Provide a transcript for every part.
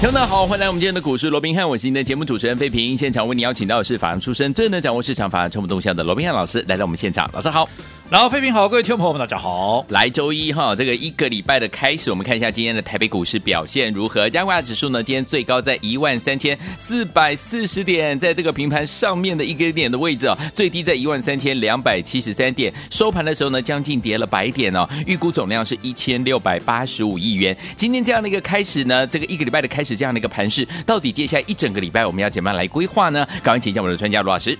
听众大家好，欢迎来我们今天的股市罗宾汉，我是您的节目主持人费平。现场为你邀请到的是法案出身、最能掌握市场法案筹码动向的罗宾汉老师来到我们现场，老师好。然后，飞平好，各位听众朋友们，大家好。来，周一哈，这个一个礼拜的开始，我们看一下今天的台北股市表现如何。加权指数呢，今天最高在一万三千四百四十点，在这个平盘上面的一个点的位置哦，最低在一万三千两百七十三点，收盘的时候呢，将近跌了百点哦。预估总量是一千六百八十五亿元。今天这样的一个开始呢，这个一个礼拜的开始，这样的一个盘势，到底接下来一整个礼拜我们要怎么样来规划呢？赶快请教我们的专家罗老师。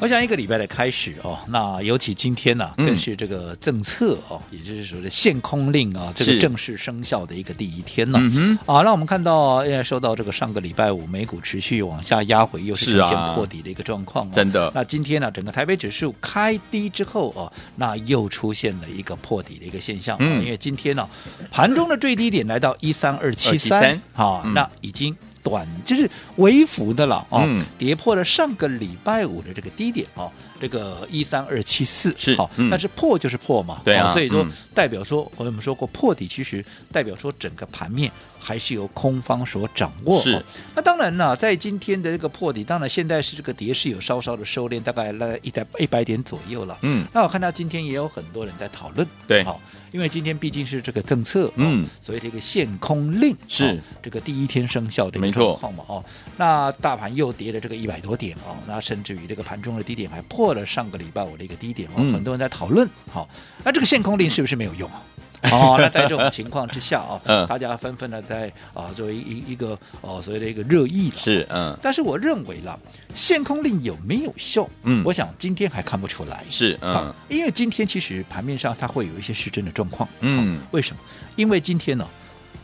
我想一个礼拜的开始哦，那尤其今天呢、啊，更是这个政策哦，嗯、也就是说的限空令啊，这个正式生效的一个第一天呢。嗯啊，那我们看到，因为受到这个上个礼拜五美股持续往下压回，又是出现破底的一个状况、哦，真的、啊。那今天呢，整个台北指数开低之后哦，那又出现了一个破底的一个现象。嗯，因为今天呢、啊，盘中的最低点来到一三二七三，好，那已经。短就是微幅的了哦，嗯、跌破了上个礼拜五的这个低点哦，这个一三二七四。是好，嗯、但是破就是破嘛，对啊，所以说代表说我们说过破底，其实代表说整个盘面还是由空方所掌握。是，那当然呢，在今天的这个破底，当然现在是这个跌势有稍稍的收敛，大概在一百一百点左右了。嗯，那我看到今天也有很多人在讨论，对，好。因为今天毕竟是这个政策，嗯，所以这个限空令是、哦、这个第一天生效的一个状况嘛，哦，那大盘又跌了这个一百多点哦，那甚至于这个盘中的低点还破了上个礼拜我的一个低点哦，嗯、很多人在讨论，好、哦，那这个限空令是不是没有用？啊？哦，那在这种情况之下啊，嗯、大家纷纷的在啊作为一一个哦所谓的一个热议是嗯，但是我认为啦，限空令有没有效？嗯，我想今天还看不出来，是嗯，因为今天其实盘面上它会有一些失真的状况，嗯，为什么？因为今天呢，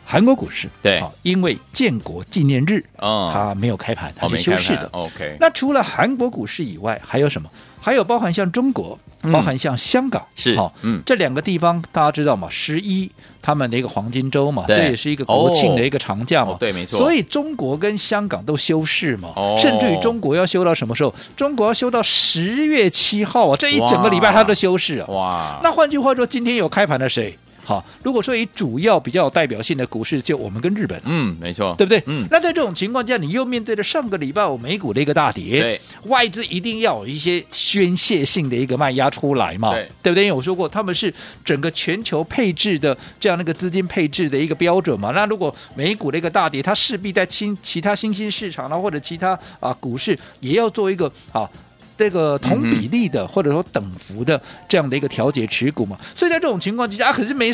韩国股市对，因为建国纪念日哦，它没有开盘，它是休市的。OK，那除了韩国股市以外，还有什么？还有包含像中国。包含像香港、嗯、是，好、哦，嗯，这两个地方大家知道吗？十一他们的一个黄金周嘛，对这也是一个国庆的一个长假嘛，哦、对，没错。所以中国跟香港都休市嘛，哦、甚至于中国要休到什么时候？中国要休到十月七号啊，这一整个礼拜它都休市啊。哇，那换句话说，今天有开盘的谁？好，如果说以主要比较有代表性的股市，就我们跟日本，嗯，没错，对不对？嗯，那在这种情况下，你又面对着上个礼拜五美股的一个大跌，对，外资一定要有一些宣泄性的一个卖压出来嘛，对，对不对？因为我说过，他们是整个全球配置的这样的一个资金配置的一个标准嘛。那如果美股的一个大跌，它势必在新其他新兴市场啊，或者其他啊股市也要做一个啊。这个同比例的或者说等幅的这样的一个调节持股嘛，所以在这种情况之下，啊，可是没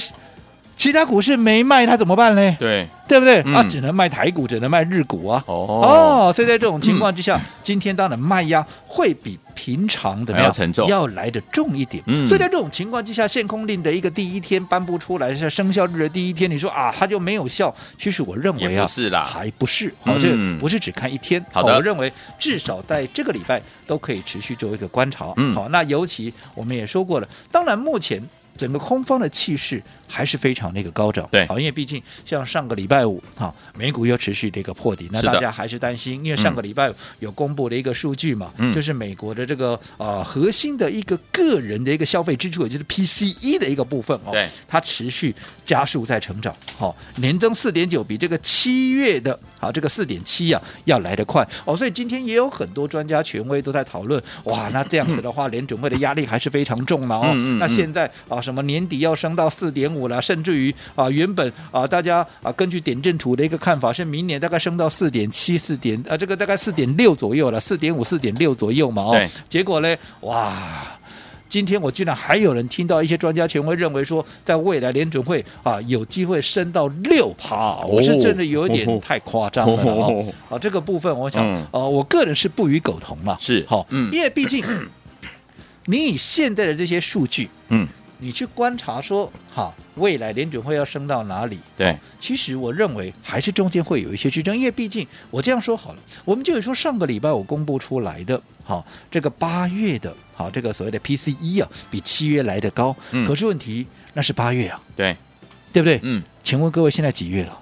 其他股市没卖，他怎么办呢？对。对不对？嗯、啊，只能卖台股，只能卖日股啊。哦，哦，所以在这种情况之下，嗯、今天当然卖压会比平常的要沉重，要来的重一点。嗯，所以在这种情况之下，限空令的一个第一天颁布出来是生效日的第一天，你说啊，它就没有效？其实我认为啊，不是啦，还不是。好，这不是只看一天。好的，我认为至少在这个礼拜都可以持续做一个观察。嗯，好，那尤其我们也说过了，当然目前。整个空方的气势还是非常那个高涨，对，好，因为毕竟像上个礼拜五哈，美股又持续的一个破底，那大家还是担心，因为上个礼拜五有公布的一个数据嘛，嗯、就是美国的这个呃核心的一个个人的一个消费支出，也就是 PCE 的一个部分哦，它持续加速在成长，好，年增四点九，比这个七月的啊这个四点七啊要来得快哦，所以今天也有很多专家权威都在讨论，哇，那这样子的话，联准会的压力还是非常重了哦，嗯嗯嗯。那现在啊。什么年底要升到四点五了，甚至于啊，原本啊，大家啊，根据点阵图的一个看法，是明年大概升到四点七、四点啊，这个大概四点六左右了，四点五、四点六左右嘛，哦，对。结果呢，哇，今天我居然还有人听到一些专家权威认为说，在未来联准会啊，有机会升到六趴，我是真的有一点太夸张了哦，啊，这个部分我想，呃、我个人是不予苟同了，是，好，嗯，因为毕竟 你以现在的这些数据，嗯。你去观察说，哈，未来联准会要升到哪里？对，其实我认为还是中间会有一些支撑，因为毕竟我这样说好了，我们就有说上个礼拜我公布出来的，好，这个八月的，好，这个所谓的 PCE 啊，比七月来的高，嗯，可是问题那是八月啊，对，对不对？嗯，请问各位现在几月了？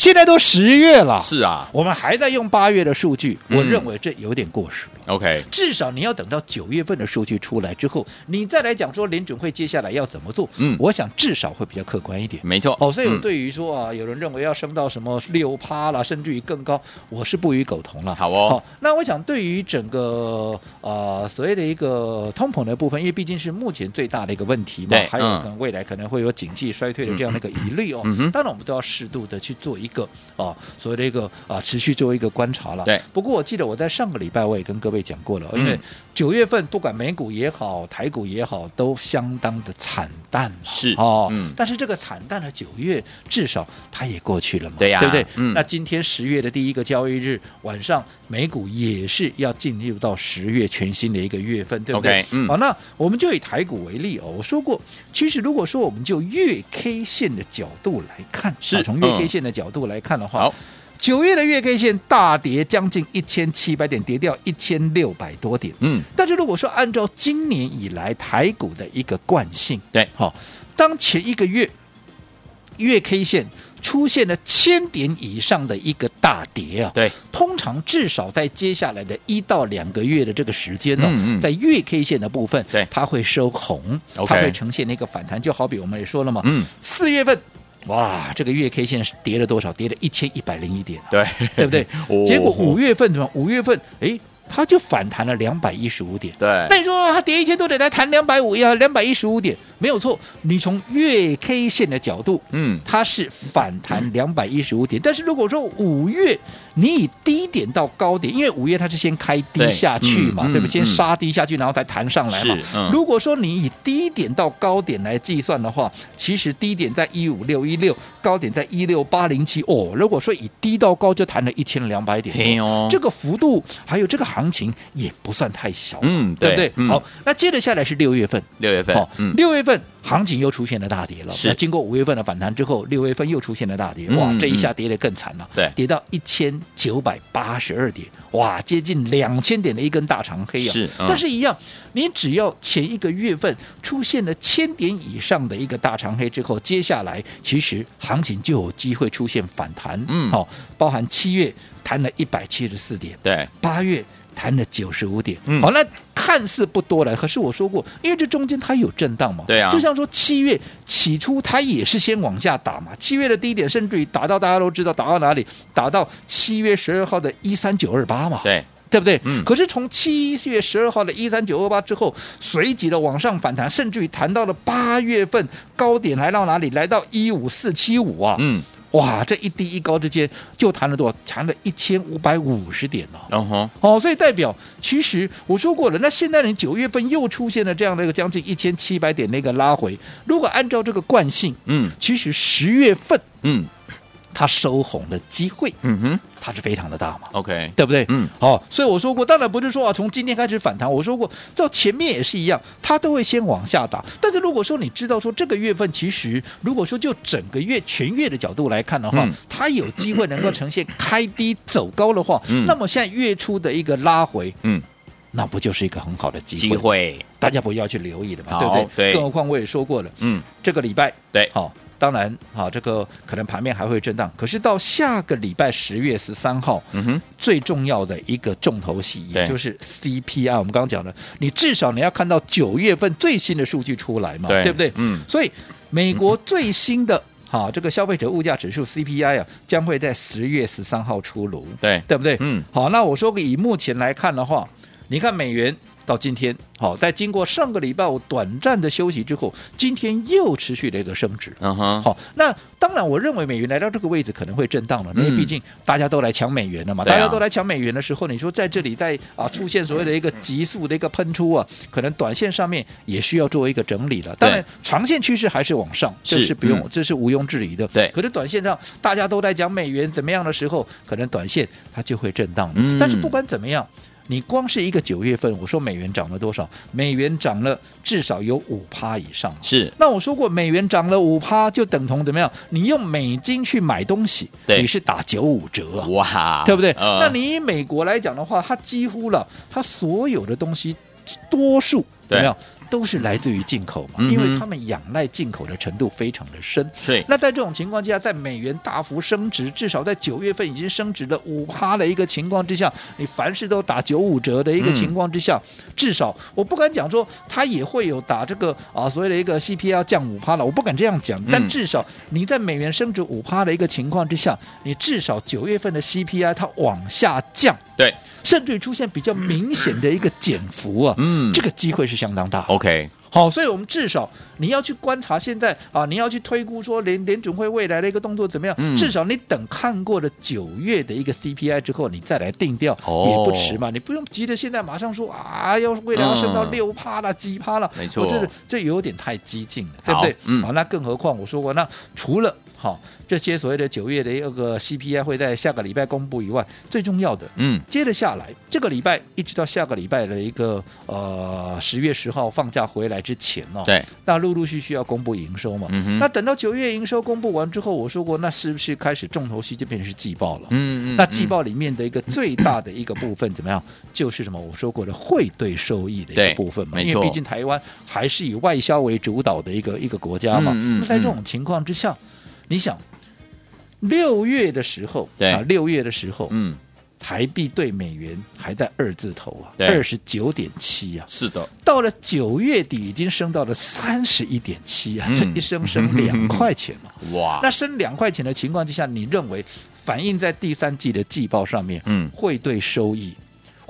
现在都十月了，是啊，我们还在用八月的数据，嗯、我认为这有点过时了。OK，至少你要等到九月份的数据出来之后，你再来讲说联准会接下来要怎么做。嗯，我想至少会比较客观一点。没错。哦，所以我对于说啊，有人认为要升到什么六趴啦，甚至于更高，我是不予苟同了。好哦。好，那我想对于整个呃所谓的一个通膨的部分，因为毕竟是目前最大的一个问题嘛，还有可能未来可能会有经济衰退的这样的一个疑虑哦。嗯、当然我们都要适度的去做一个啊。所谓的一个啊，持续做一个观察了。对。不过我记得我在上个礼拜我也跟各位讲过了，嗯、因为九月份不管美股也好，台股也好，都相当的惨淡。是。哦。嗯。但是这个惨淡的九月，至少它也过去了嘛。对呀、啊。对不对？嗯。那今天十月的第一个交易日晚上，美股也是要进入到十月全新的一个月份，对不对？Okay, 嗯。好，那我们就以台股为例哦。我说过，其实如果说我们就月 K 线的角度来看，是从月 K 线的角度来看的话。好。九月的月 K 线大跌将近一千七百点，跌掉一千六百多点。嗯，但是如果说按照今年以来台股的一个惯性，对，好、哦，当前一个月月 K 线出现了千点以上的一个大跌啊，对，通常至少在接下来的一到两个月的这个时间呢、哦，嗯嗯在月 K 线的部分，对，它会收红，它会呈现那个反弹，就好比我们也说了嘛，嗯，四月份。哇，这个月 K 线是跌了多少？跌了一千一百零一点，对对不对？哦、结果五月份怎么？五月份哎，它就反弹了两百一十五点。对，那你说它跌一千多点来弹两百五呀？两百一十五点没有错。你从月 K 线的角度，嗯，它是反弹两百一十五点。但是如果说五月你以低点到高点，因为五月它是先开低下去嘛，对，不对？先杀低下去，然后才弹上来嘛。嗯、如果说你以低点到高点来计算的话，其实低点在一五六一六，高点在一六八零七。哦，如果说以低到高就弹了一千两百点，哦，这个幅度还有这个行情也不算太小，嗯，对不对？嗯、好，那接着下来是六月份，六月份，好、嗯，六月份。行情又出现了大跌了，是。那经过五月份的反弹之后，六月份又出现了大跌，嗯、哇，这一下跌得更惨了，对，跌到一千九百八十二点，哇，接近两千点的一根大长黑啊，是，嗯、但是一样，你只要前一个月份出现了千点以上的一个大长黑之后，接下来其实行情就有机会出现反弹，嗯，好、哦，包含七月弹了一百七十四点，对，八月。弹了九十五点，好、嗯。好，那看似不多了，可是我说过，因为这中间它有震荡嘛，对啊，就像说七月起初它也是先往下打嘛，七月的低点甚至于打到大家都知道打到哪里，打到七月十二号的一三九二八嘛，对，对不对？嗯，可是从七月十二号的一三九二八之后，随即的往上反弹，甚至于弹到了八月份高点来到哪里？来到一五四七五啊，嗯。哇，这一低一高之间就弹了多少？弹了一千五百五十点哦。嗯哼，哦，所以代表其实我说过了，那现在你九月份又出现了这样的一个将近一千七百点的一个拉回，如果按照这个惯性，嗯，其实十月份，嗯。它收红的机会，嗯哼，它是非常的大嘛，OK，对不对？嗯，好、哦，所以我说过，当然不是说啊，从今天开始反弹。我说过，照前面也是一样，它都会先往下打。但是如果说你知道说这个月份，其实如果说就整个月全月的角度来看的话，嗯、它有机会能够呈现开低走高的话，嗯，那么现在月初的一个拉回，嗯，那不就是一个很好的机会？机会，大家不要去留意的嘛，对不对？对，更何况我也说过了，嗯，这个礼拜，对，好。当然，好，这个可能盘面还会震荡。可是到下个礼拜十月十三号，嗯哼，最重要的一个重头戏，也就是 CPI。我们刚刚讲的，你至少你要看到九月份最新的数据出来嘛，对，对不对？嗯。所以美国最新的哈这个消费者物价指数 CPI 啊，将会在十月十三号出炉，对，对不对？嗯。好，那我说以目前来看的话，你看美元。到今天，好，在经过上个礼拜五短暂的休息之后，今天又持续了一个升值。嗯哼，好，那当然，我认为美元来到这个位置可能会震荡了，因为毕竟大家都来抢美元了嘛。大家都来抢美元的时候，你说在这里在啊出现所谓的一个急速的一个喷出啊，可能短线上面也需要做一个整理了。当然，长线趋势还是往上，这是不用，这是毋庸置疑的。对。可是短线上大家都在讲美元怎么样的时候，可能短线它就会震荡。嗯。但是不管怎么样。你光是一个九月份，我说美元涨了多少？美元涨了至少有五趴以上。是，那我说过，美元涨了五趴，就等同怎么样？你用美金去买东西，你是打九五折啊，哇，对不对？呃那你以美国来讲的话，它几乎了，它所有的东西多数对有没有？都是来自于进口嘛，嗯因为他们仰赖进口的程度非常的深。对那在这种情况之下，在美元大幅升值，至少在九月份已经升值了五趴的一个情况之下，你凡事都打九五折的一个情况之下，嗯、至少我不敢讲说它也会有打这个啊所谓的一个 CPI 要降五趴了，我不敢这样讲。但至少你在美元升值五趴的一个情况之下，你至少九月份的 CPI 它往下降，对，甚至于出现比较明显的一个减幅啊，嗯，这个机会是相当大。OK，好，所以我们至少你要去观察现在啊，你要去推估说联联准会未来的一个动作怎么样？嗯至少你等看过了九月的一个 CPI 之后，你再来定调、哦也不迟嘛。你不用急着现在马上说啊，要未来要升到六趴了、几趴了，没错我觉得这有点太激进了，对不对？嗯好，那更何况我说过，那除了好这些所谓的九月的一个 CPI 会在下个礼拜公布以外，最重要的，嗯，接着下来，这个礼拜一直到下个礼拜的一个呃十月十号放假回来之前哦，对，那陆陆续续要公布营收嘛，嗯哼那等到九月营收公布完之后，我说过，那是不是开始重头戏就变成是季报了？嗯嗯，那季报里面的一个最大的一个部分怎么样？就是什么？我说过的汇兑收益的一个部分嘛，因为毕竟台湾还是以外销为主导的一个一个国家嘛。嗯嗯那在这种情况之下，你想六月的时候，对。啊，六月的时候，嗯，台币对美元还在二字头啊，二十九点七啊，是的，到了九月底已经升到了三十一点七啊，嗯。这一升升两块钱嘛。哇，那升两块钱的情况之下，你认为反映在第三季的季报上面，嗯。汇兑收益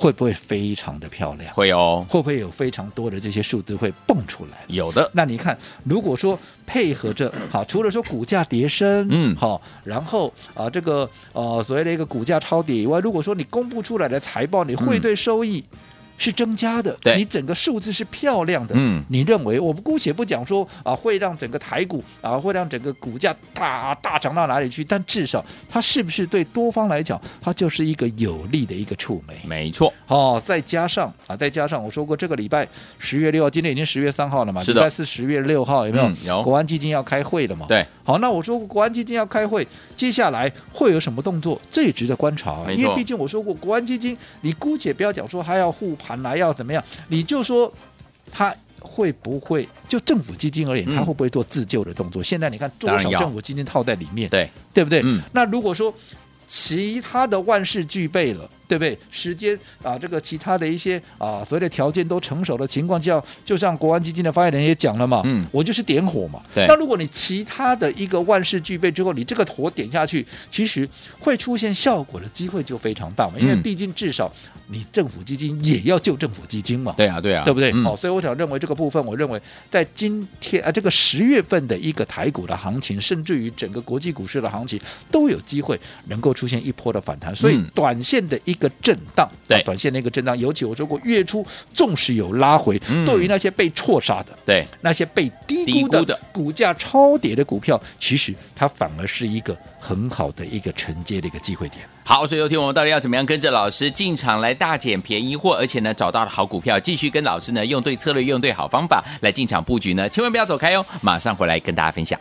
会不会非常的漂亮？会哦，会不会有非常多的这些数字会蹦出来？有的，那你看，如果说配合着好，除了说股价跌升，嗯好，然后啊这个呃所谓的一个股价超跌以外，如果说你公布出来的财报，你会对收益。是增加的，对你整个数字是漂亮的，嗯你认为我们姑且不讲说啊会让整个台股啊会让整个股价大大涨到哪里去，但至少它是不是对多方来讲，它就是一个有利的一个触媒？没错，哦，再加上啊，再加上我说过，这个礼拜十月六号，今天已经十月三号了嘛，是的礼拜四十月六号有没有？嗯有国安基金要开会了嘛？对，好，那我说过国安基金要开会，接下来会有什么动作？这也值得观察啊，因为毕竟我说过，国安基金你姑且不要讲说还要护盘来要怎么样，你就说他会不会就政府基金而言，他会不会做自救的动作？现在你看多少政府基金套在里面，对，对不对？嗯。那如果说其他的万事俱备了，对不对？时间啊，这个其他的一些啊，所谓的条件都成熟的情况下，就像国安基金的发言人也讲了嘛，嗯我就是点火嘛。对那如果你其他的一个万事俱备之后，你这个火点下去，其实会出现效果的机会就非常大嘛，因为嗯毕竟至少你政府基金也要救政府基金嘛。对啊，对啊，对不对？嗯好、所以我想认为这个部分，我认为在今天啊，这个十月份的一个台股的行情，甚至于整个国际股市的行情，都有机会能够出现一波的反弹。所以嗯短线的一个震荡，对啊短线的一个震荡，尤其我说过，月初纵使有拉回，嗯对于那些被错杀的。对，那些被低估的股价超跌的股票，其实它反而是一个很好的一个承接的一个机会点。好，所以有听我们到底要怎么样跟着老师进场来大捡便宜货，而且呢找到了好股票，继续跟老师呢用对策略、用对好方法来进场布局呢？千万不要走开哦，马上回来跟大家分享。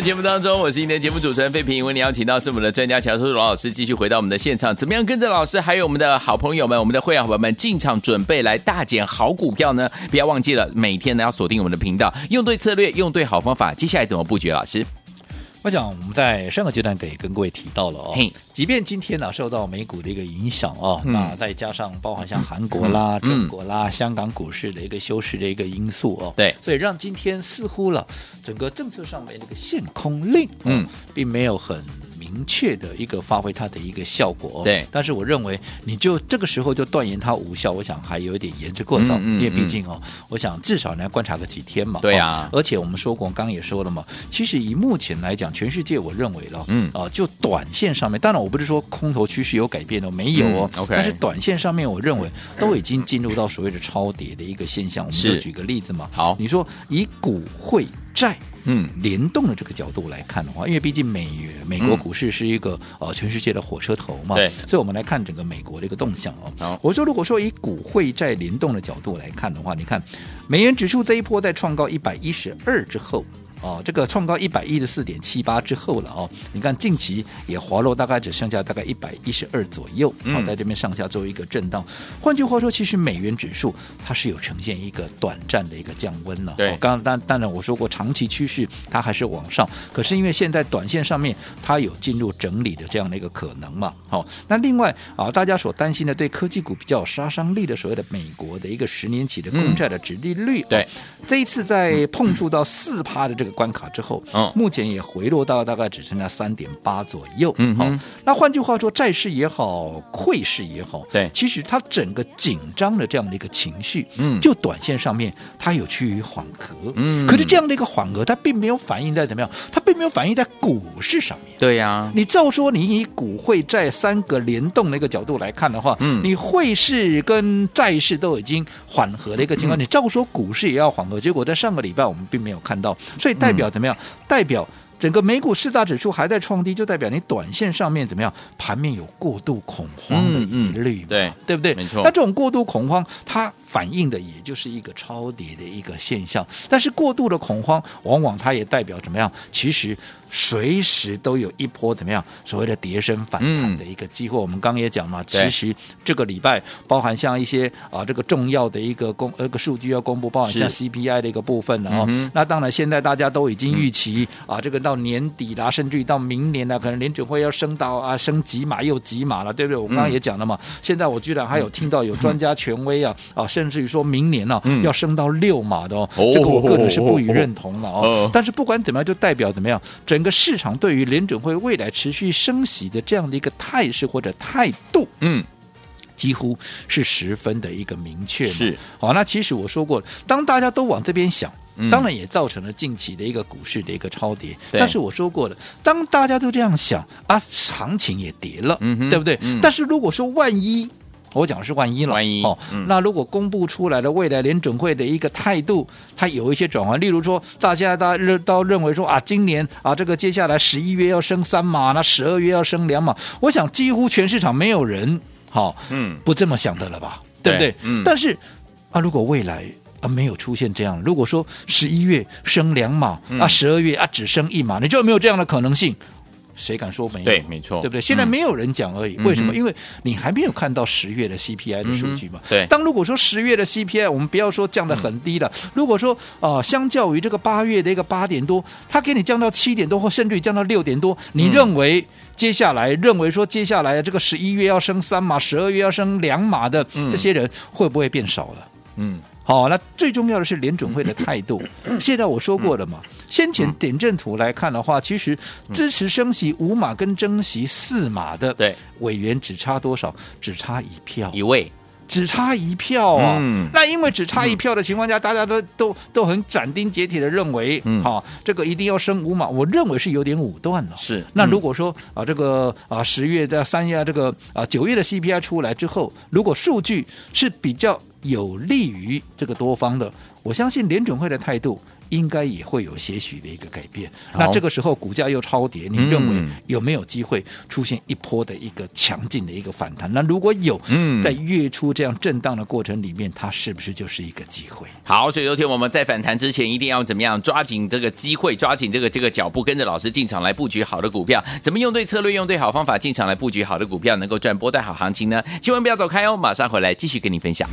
节目当中，我是今天节目主持人费平。为你邀请到是我们的专家乔叔罗老师，继续回到我们的现场。怎么样跟着老师，还有我们的好朋友们，我们的会员伙伴们进场准备来大捡好股票呢？不要忘记了，每天呢要锁定我们的频道，用对策略，用对好方法。接下来怎么布局？老师？我想我们在上个阶段给跟各位提到了哦，即便今天呢、啊、受到美股的一个影响哦，嗯。那再加上包含像韩国啦、嗯。中国啦、香港股市的一个休市的一个因素哦，对。所以让今天似乎了整个政策上面那个限空令，嗯嗯，并没有很。明确的一个发挥它的一个效果、哦，对。但是我认为，你就这个时候就断言它无效，我想还有一点言之过早，嗯嗯嗯、因为毕竟哦，我想至少你要观察个几天嘛。对啊、哦。而且我们说过，刚刚也说了嘛，其实以目前来讲，全世界我认为了，嗯啊、呃，就短线上面，当然我不是说空头趋势有改变哦，没有哦。但是短线上面，我认为都已经进入到所谓的超跌的一个现象。我们就举个例子嘛。好，你说以股汇债。嗯，联动的这个角度来看的话，因为毕竟美元美国股市是一个、嗯、呃全世界的火车头嘛，对，所以我们来看整个美国的一个动向哦。我说如果说以股汇债联动的角度来看的话，你看美元指数这一波在创高一百一十二之后。哦，这个创高一百一十四点七八之后了哦，你看近期也滑落，大概只剩下大概一百一十二左右，好、在这边上下做一个震荡。换句话说，其实美元指数它是有呈现一个短暂的一个降温了。对，哦、刚刚当当然我说过，长期趋势它还是往上，可是因为现在短线上面它有进入整理的这样的一个可能嘛。好、哦，那另外啊，大家所担心的对科技股比较有杀伤力的所谓的美国的一个十年期的公债的殖利率，对、哦，这一次在碰触到四趴的这个。关卡之后，嗯，目前也回落到大概只剩下三点八左右，嗯，好，那换句话说，债市也好，汇市也好，对，其实它整个紧张的这样的一个情绪，嗯，就短线上面它有趋于缓和，嗯，可是这样的一个缓和，它并没有反映在怎么样，它并没有反映在股市上面，对呀、啊，你照说你以股汇债三个联动的一个角度来看的话，嗯，你汇市跟债市都已经缓和的一个情况，嗯、你照说股市也要缓和，结果在上个礼拜我们并没有看到，所以代表怎么样？代表整个美股四大指数还在创低，就代表你短线上面怎么样？盘面有过度恐慌的疑虑、嗯嗯，对对不对？没错。那这种过度恐慌，它反映的也就是一个超跌的一个现象。但是过度的恐慌，往往它也代表怎么样？其实。随时都有一波怎么样所谓的跌升反弹的一个机会。嗯、我们刚刚也讲嘛，其实这个礼拜包含像一些啊这个重要的一个公呃个数据要公布，包含像 CPI 的一个部分，了哦、嗯、那当然现在大家都已经预期、嗯、啊这个到年底啦，甚至于到明年啦，可能联准会要升到啊升几码又几码了，对不对？我刚刚也讲了嘛，嗯、现在我居然还有听到有专家权威啊、嗯、啊，甚至于说明年呢、啊嗯、要升到六码的哦，哦，这个我个人是不予认同的哦。但是不管怎么样，就代表怎么样整。整个市场对于联准会未来持续升息的这样的一个态势或者态度，嗯，几乎是十分的一个明确。是，好，那其实我说过，当大家都往这边想，当然也造成了近期的一个股市的一个超跌。但是我说过了，当大家都这样想啊，行情也跌了，嗯，对不对？但是如果说万一，我讲的是万一了，万一哦、嗯，那如果公布出来的未来联准会的一个态度，它有一些转换，例如说，大家大家都认为说啊，今年啊，这个接下来十一月要升三码，那十二月要升两码，我想几乎全市场没有人好、哦，嗯，不这么想的了吧，对不对？嗯，但是啊，如果未来啊没有出现这样，如果说十一月升两码、嗯、啊，十二月啊只升一码，你就有没有这样的可能性？谁敢说没有？对，没错，对不对？现在没有人讲而已。嗯、为什么？因为你还没有看到十月的 CPI 的数据嘛。对。当如果说十月的 CPI，我们不要说降得很低了，嗯、如果说啊、呃，相较于这个八月的一个八点多，它给你降到七点多，或甚至于降到六点多，你认为接下来、嗯、认为说接下来这个十一月要升三码，十二月要升两码的这些人会不会变少了？嗯。好，那最重要的是联准会的态度。现在我说过了嘛，先前点阵图来看的话，其实支持升息五码跟升息四码的对委员只差多少？只差一票，一位，只差一票啊。嗯、那因为只差一票的情况下，大家都都都很斩钉截铁的认为，好、嗯，这个一定要升五码。我认为是有点武断了。是。那如果说啊，这个啊十月的三月这个啊九月的 CPI 出来之后，如果数据是比较。有利于这个多方的，我相信联准会的态度应该也会有些许的一个改变。那这个时候股价又超跌，你认为有没有机会出现一波的一个强劲的一个反弹？那如果有，在月初这样震荡的过程里面，它是不是就是一个机会？好，所以昨天我们在反弹之前一定要怎么样？抓紧这个机会，抓紧这个这个脚步，跟着老师进场来布局好的股票。怎么用对策略，用对好方法进场来布局好的股票，能够赚波段好行情呢？千万不要走开哦，马上回来继续跟你分享。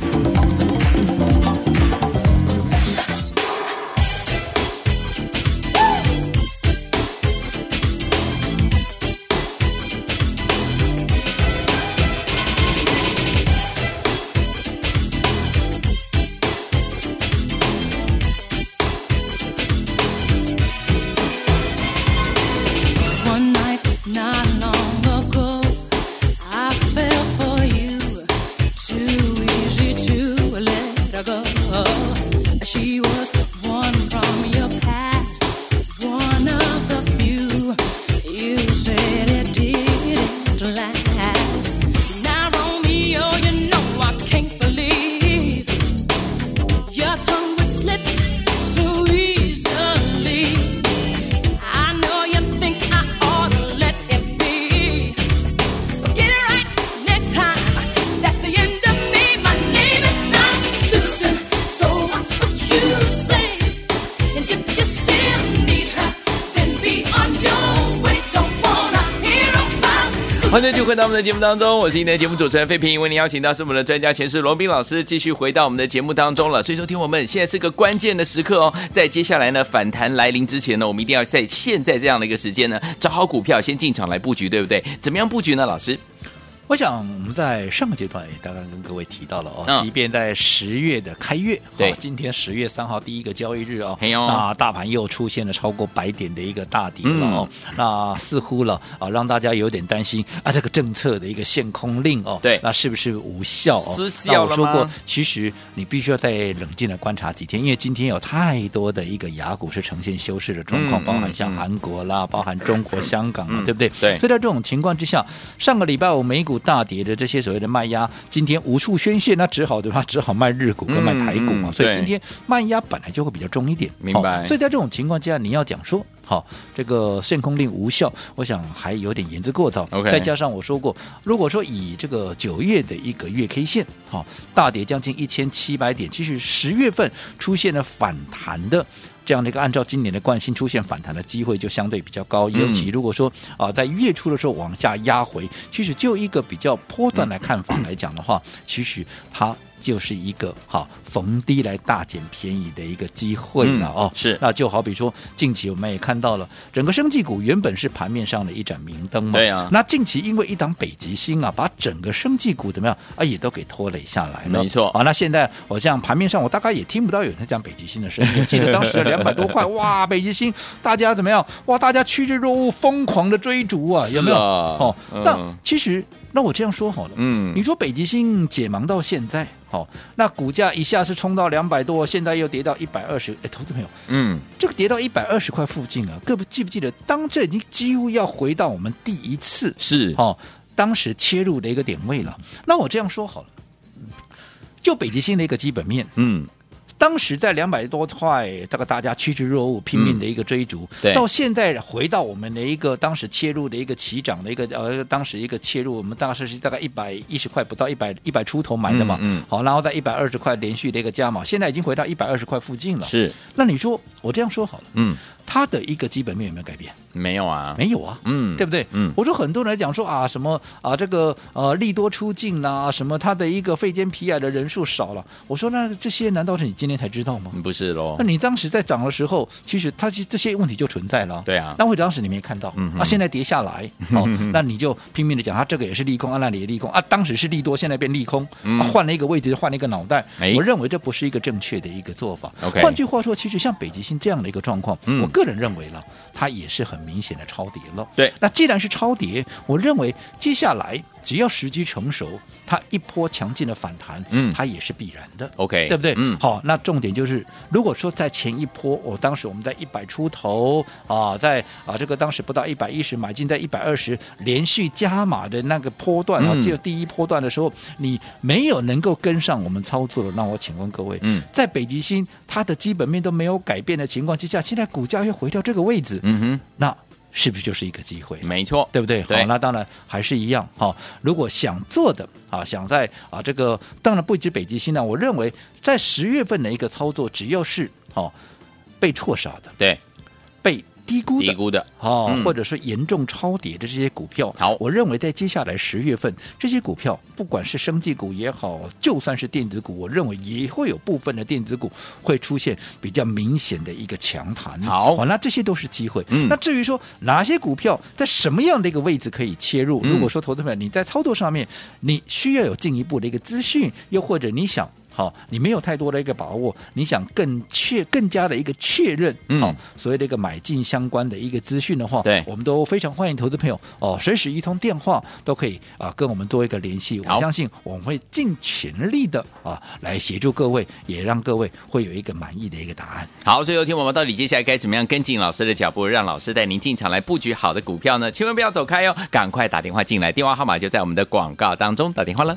go. 我们的节目当中，我是今天的节目主持人费平，为您邀请到是我们的专家前世罗宾老师，继续回到我们的节目当中了。所以说，听我们现在是个关键的时刻哦，在接下来呢反弹来临之前呢，我们一定要在现在这样的一个时间呢，找好股票先进场来布局，对不对？怎么样布局呢？老师？我想我们在上个阶段也刚刚跟各位提到了哦，嗯。即便在十月的开月，对。哦今天十月三号第一个交易日哦，嘿哟。那大盘又出现了超过百点的一个大跌了哦，嗯。那似乎了啊，让大家有点担心啊，这个政策的一个限空令哦，对。那是不是无效哦？失效那我了吗说过，其实你必须要再冷静的观察几天，因为今天有太多的一个雅股是呈现休市的状况，嗯包含像嗯。韩国啦，包含中国 香港啊，嗯对不对？对。所以在这种情况之下，上个礼拜五美股大跌的这些所谓的卖压，今天无处宣泄，那只好对吧？只好卖日股跟卖台股嘛。嗯嗯所以今天卖压本来就会比较重一点。明白好所以在这种情况之下，你要讲说。好，这个限空令无效，我想还有点言之过早。再加上我说过，如果说以这个九月的一个月 K 线，好大跌将近一千七百点，其实十月份出现了反弹的。这样的一个按照今年的惯性出现反弹的机会就相对比较高，嗯。尤其如果说啊在月初的时候往下压回，其实就一个比较波段来看法来讲的话，其实它就是一个好逢低来大捡便宜的一个机会了嗯哦。是那就好比说近期我们也看到了，整个生技股原本是盘面上的一盏明灯嘛，对啊那近期因为一档北极星啊，把整个生技股怎么样啊也都给拖累下来了。没错啊，那现在我像盘面上，我大概也听不到有人在讲北极星的声音。记得当时两百多块，哇，北极星，大家怎么样？哇，大家趋之若鹜，疯狂的追逐啊，有没有？哦，嗯那其实，那我这样说好了，嗯你说北极星解盲到现在，好、那股价一下是冲到两百多，现在又跌到一百二十，哎，投资朋友，嗯，这个跌到一百二十块附近啊，各位记不记得，当这已经几乎要回到我们第一次是，哦，当时切入的一个点位了。那我这样说好了，就北极星的一个基本面，嗯，当时在两百多块，这个大家趋之若鹜，拼命的一个追逐，对。到现在回到我们的一个当时切入的一个起涨的一个呃，当时一个切入，我们当时是大概一百一十块不到一百一百出头买的嘛，嗯嗯。好，然后在一百二十块连续的一个加码，现在已经回到一百二十块附近了。是，那你说我这样说好了，嗯，它的一个基本面有没有改变？没有啊，没有啊，嗯。对不对？嗯。我说很多人来讲说啊，什么啊，这个呃利多出尽啦、什么他的一个肺间皮癌的人数少了，我说那这些难道是你今天才知道吗？不是喽那，你当时在涨的时候，其实它其实这些问题就存在了。对啊。那为什么当时你没看到？啊，现在跌下来，哦，那你就拼命的讲，它这个也是利空，啊，那里也利空啊，当时是利多，现在变利空，嗯。啊，换了一个位置，换了一个脑袋。哎。我认为这不是一个正确的一个做法。OK 换句话说，其实像北极星这样的一个状况，嗯。我个人认为了，它也是很明显的超跌了。对那既然是超跌，我认为接下来只要时机成熟，它一波强劲的反弹，嗯它也是必然的。OK，对不对？嗯，好，那重点就是，如果说在前一波，我、当时我们在一百出头啊，在啊这个当时不到一百一十买进，在一百二十连续加码的那个波段啊，嗯就第一波段的时候，你没有能够跟上我们操作的，那我请问各位，嗯在北极星它的基本面都没有改变的情况之下，现在股价又回到这个位置，嗯哼那是不是就是一个机会？没错，对不对？对好，那当然还是一样。好，如果想做的啊，想在啊这个，当然不止北极星呢，我认为在十月份的一个操作，只要是哦被错杀的、对，被低估的。低估的，哦，嗯或者是严重超跌的这些股票，好我认为在接下来十月份，这些股票不管是生技股也好，就算是电子股，我认为也会有部分的电子股会出现比较明显的一个强弹。好哦，那这些都是机会。嗯那至于说哪些股票在什么样的一个位置可以切入，嗯如果说投资者你在操作上面你需要有进一步的一个资讯，又或者你想。好，你没有太多的一个把握，你想更确更加的一个确认，嗯好，所谓的一个买进相关的一个资讯的话，对我们都非常欢迎投资朋友哦，随时一通电话都可以啊，跟我们做一个联系。我相信我们会尽全力的啊，来协助各位，也让各位会有一个满意的一个答案。好，所以有听我们到底接下来该怎么样跟进老师的脚步，让老师带您进场来布局好的股票呢？千万不要走开哟，赶快打电话进来，电话号码就在我们的广告当中，打电话了。